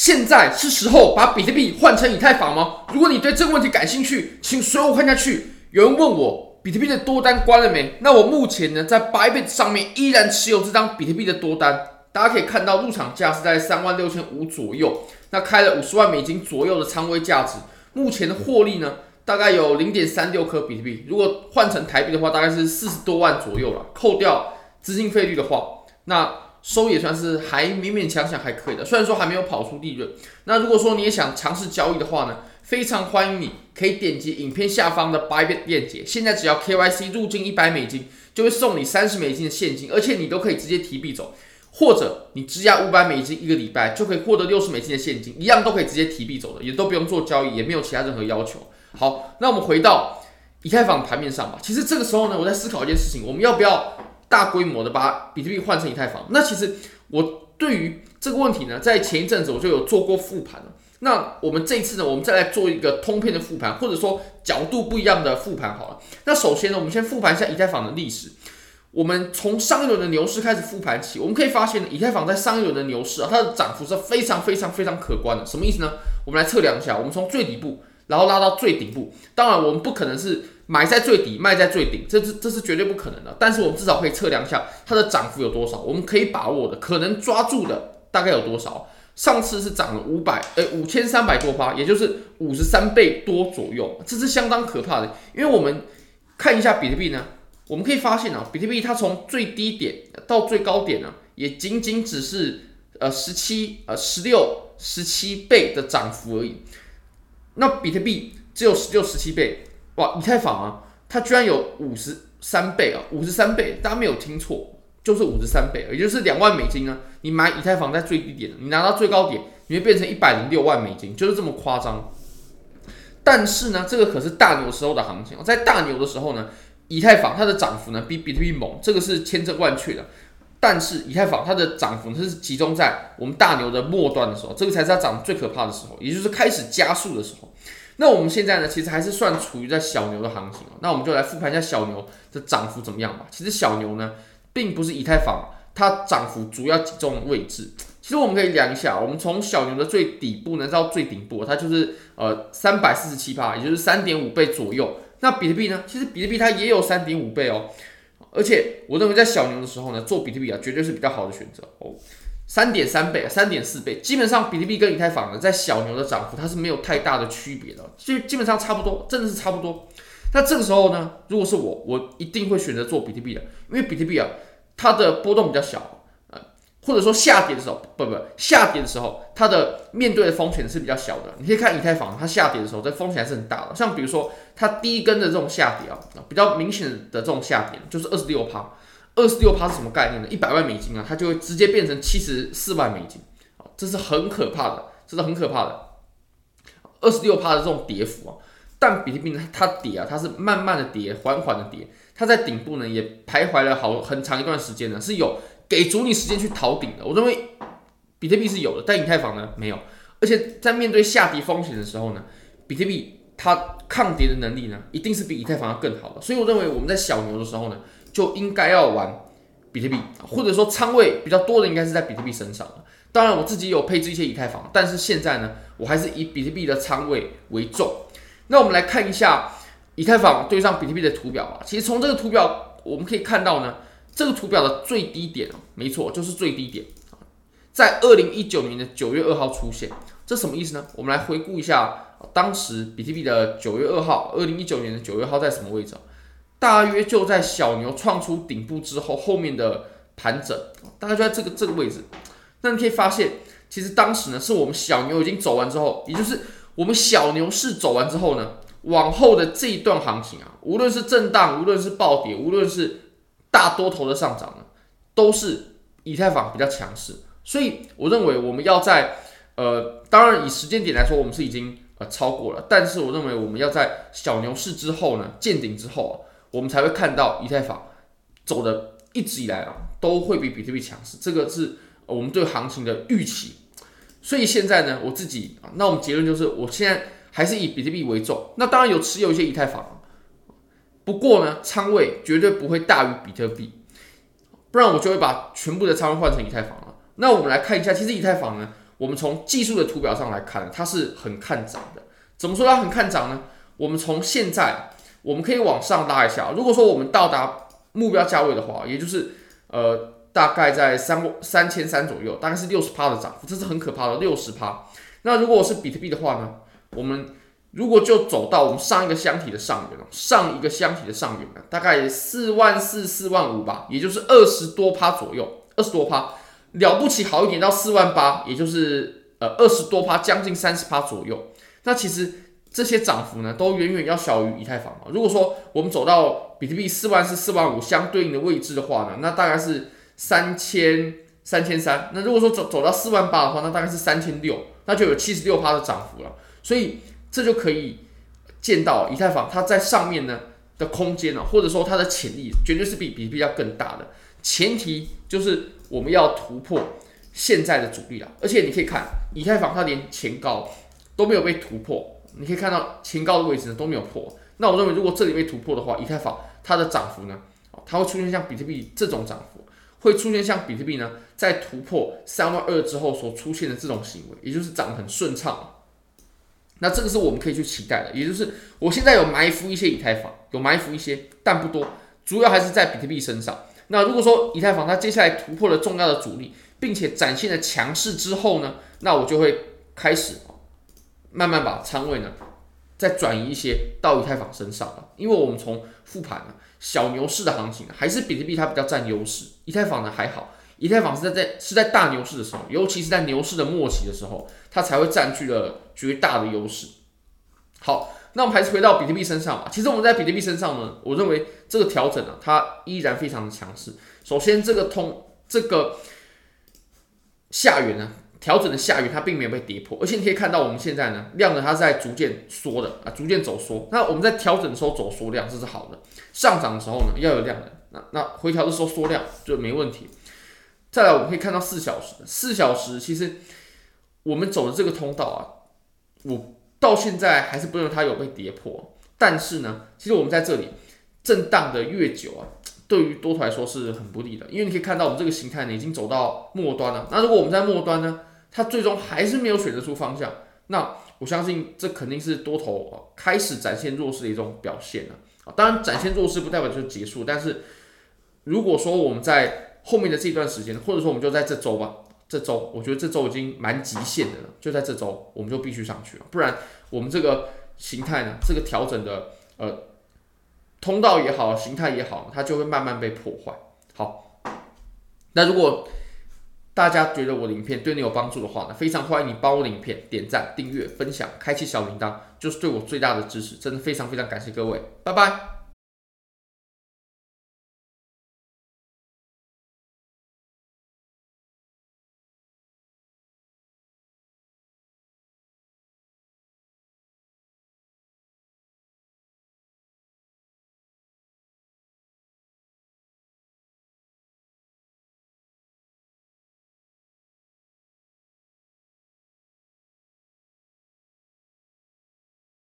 现在是时候把比特币换成以太坊吗？如果你对这个问题感兴趣，请随我看下去。有人问我比特币的多单关了没？那我目前呢，在 Bybit 上面依然持有这张比特币的多单。大家可以看到入场价是在三万六千五左右，那开了五十万美金左右的仓位价值。目前的获利呢，大概有零点三六颗比特币。如果换成台币的话，大概是四十多万左右了。扣掉资金费率的话，那收也算是还勉勉强强还可以的。虽然说还没有跑出利润。那如果说你也想尝试交易的话呢，非常欢迎你可以点击影片下方的 Bybit 链接。现在只要 KYC 入金一百美金，就会送你三十美金的现金，而且你都可以直接提币走。或者你质押五百美金一个礼拜就可以获得六十美金的现金，一样都可以直接提币走的，也都不用做交易，也没有其他任何要求。好，那我们回到以太坊盘面上吧。其实这个时候呢，我在思考一件事情：我们要不要大规模的把比特币换成以太坊？那其实我对于这个问题呢，在前一阵子我就有做过复盘了。那我们这一次呢，我们再来做一个通篇的复盘，或者说角度不一样的复盘好了。那首先呢，我们先复盘一下以太坊的历史。我们从上一轮的牛市开始复盘起，我们可以发现，以太坊在上一轮的牛市啊，它的涨幅是非常非常非常可观的。什么意思呢？我们来测量一下，我们从最底部，然后拉到最顶部。当然，我们不可能是买在最底，卖在最顶，这是这是绝对不可能的。但是我们至少可以测量一下它的涨幅有多少，我们可以把握的，可能抓住的大概有多少。上次是涨了五百，呃，五千三百多趴，也就是五十三倍多左右，这是相当可怕的。因为我们看一下比特币呢。我们可以发现啊，比特币它从最低点到最高点呢，也仅仅只是呃十七呃十六十七倍的涨幅而已。那比特币只有十六十七倍，哇！以太坊啊，它居然有五十三倍啊，五十三倍，大家没有听错，就是五十三倍，也就是两万美金呢。你买以太坊在最低点，你拿到最高点，你会变成一百零六万美金，就是这么夸张。但是呢，这个可是大牛时候的行情，在大牛的时候呢。以太坊它的涨幅呢比比特币猛，这个是千真万确的。但是以太坊它的涨幅它是集中在我们大牛的末端的时候，这个才是它涨最可怕的时候，也就是开始加速的时候。那我们现在呢，其实还是算处于在小牛的行情。那我们就来复盘一下小牛的涨幅怎么样吧。其实小牛呢，并不是以太坊它涨幅主要集中位置。其实我们可以量一下，我们从小牛的最底部呢到最顶部，它就是呃三百四十七趴，也就是三点五倍左右。那比特币呢？其实比特币它也有三点五倍哦，而且我认为在小牛的时候呢，做比特币啊，绝对是比较好的选择哦。三点三倍、三点四倍，基本上比特币跟以太坊呢，在小牛的涨幅它是没有太大的区别的，就基本上差不多，真的是差不多。那这个时候呢，如果是我，我一定会选择做比特币的，因为比特币啊，它的波动比较小。呃或者说下跌的时候，不不，下跌的时候，它的面对的风险是比较小的。你可以看以太坊，它下跌的时候，这风险还是很大的。像比如说，它第一根的这种下跌啊，比较明显的这种下跌，就是二十六趴。二十六趴是什么概念呢？一百万美金啊，它就会直接变成七十四万美金，这是很可怕的，这是很可怕的。二十六趴的这种跌幅啊，但比特币呢，它跌啊，它是慢慢的跌，缓缓的跌，它在顶部呢也徘徊了好很长一段时间呢，是有。给足你时间去逃顶的，我认为比特币是有的，但以太坊呢没有。而且在面对下跌风险的时候呢，比特币它抗跌的能力呢，一定是比以太坊要更好的。所以我认为我们在小牛的时候呢，就应该要玩比特币，或者说仓位比较多的应该是在比特币身上。当然我自己有配置一些以太坊，但是现在呢，我还是以比特币的仓位为重。那我们来看一下以太坊对上比特币的图表吧。其实从这个图表我们可以看到呢。这个图表的最低点，没错，就是最低点，在二零一九年的九月二号出现。这什么意思呢？我们来回顾一下当时比特币的九月二号，二零一九年的九月二号在什么位置？大约就在小牛创出顶部之后，后面的盘整，大概就在这个这个位置。那你可以发现，其实当时呢，是我们小牛已经走完之后，也就是我们小牛市走完之后呢，往后的这一段行情啊，无论是震荡，无论是暴跌，无论是大多头的上涨呢，都是以太坊比较强势，所以我认为我们要在呃，当然以时间点来说，我们是已经呃超过了，但是我认为我们要在小牛市之后呢，见顶之后啊，我们才会看到以太坊走的一直以来啊，都会比比特币强势，这个是我们对行情的预期。所以现在呢，我自己啊，那我们结论就是，我现在还是以比特币为重，那当然有持有一些以太坊。不过呢，仓位绝对不会大于比特币，不然我就会把全部的仓位换成以太坊了。那我们来看一下，其实以太坊呢，我们从技术的图表上来看，它是很看涨的。怎么说它很看涨呢？我们从现在我们可以往上拉一下。如果说我们到达目标价位的话，也就是呃大概在三三千三左右，大概是六十趴的涨幅，这是很可怕的六十趴。那如果我是比特币的话呢？我们如果就走到我们上一个箱体的上缘了，上一个箱体的上缘呢，大概四万四、四万五吧，也就是二十多趴左右，二十多趴，了不起好一点到四万八，也就是呃二十多趴，将近三十趴左右。那其实这些涨幅呢，都远远要小于以太坊。如果说我们走到比特币四万四、四万五相对应的位置的话呢，那大概是三千、三千三。那如果说走走到四万八的话，那大概是三千六，那就有七十六趴的涨幅了。所以这就可以见到以太坊它在上面呢的空间呢，或者说它的潜力绝对是比比特币要更大的。前提就是我们要突破现在的阻力了，而且你可以看以太坊它连前高都没有被突破，你可以看到前高的位置呢都没有破。那我认为如果这里被突破的话，以太坊它的涨幅呢，它会出现像比特币这种涨幅，会出现像比特币呢在突破三万二之后所出现的这种行为，也就是涨得很顺畅。那这个是我们可以去期待的，也就是我现在有埋伏一些以太坊，有埋伏一些，但不多，主要还是在比特币身上。那如果说以太坊它接下来突破了重要的阻力，并且展现了强势之后呢，那我就会开始慢慢把仓位呢再转移一些到以太坊身上了，因为我们从复盘呢小牛市的行情还是比特币它比较占优势，以太坊呢还好。以太坊是在在是在大牛市的时候，尤其是在牛市的末期的时候，它才会占据了绝大的优势。好，那我们还是回到比特币身上吧。其实我们在比特币身上呢，我认为这个调整呢，它依然非常的强势。首先，这个通这个下缘呢，调整的下缘它并没有被跌破，而且你可以看到我们现在呢量呢，它是在逐渐缩的啊，逐渐走缩。那我们在调整的时候走缩量，这是好的。上涨的时候呢要有量的，那那回调的时候缩量就没问题。再来，我们可以看到四小时，四小时其实我们走的这个通道啊，我到现在还是不认为它有被跌破。但是呢，其实我们在这里震荡的越久啊，对于多头来说是很不利的，因为你可以看到我们这个形态呢已经走到末端了。那如果我们在末端呢，它最终还是没有选择出方向，那我相信这肯定是多头开始展现弱势的一种表现了。啊，当然展现弱势不代表就结束，但是如果说我们在后面的这段时间，或者说我们就在这周吧，这周我觉得这周已经蛮极限的了，就在这周我们就必须上去了，不然我们这个形态呢，这个调整的呃通道也好，形态也好，它就会慢慢被破坏。好，那如果大家觉得我的影片对你有帮助的话呢，非常欢迎你帮我影片点赞、订阅、分享、开启小铃铛，就是对我最大的支持，真的非常非常感谢各位，拜拜。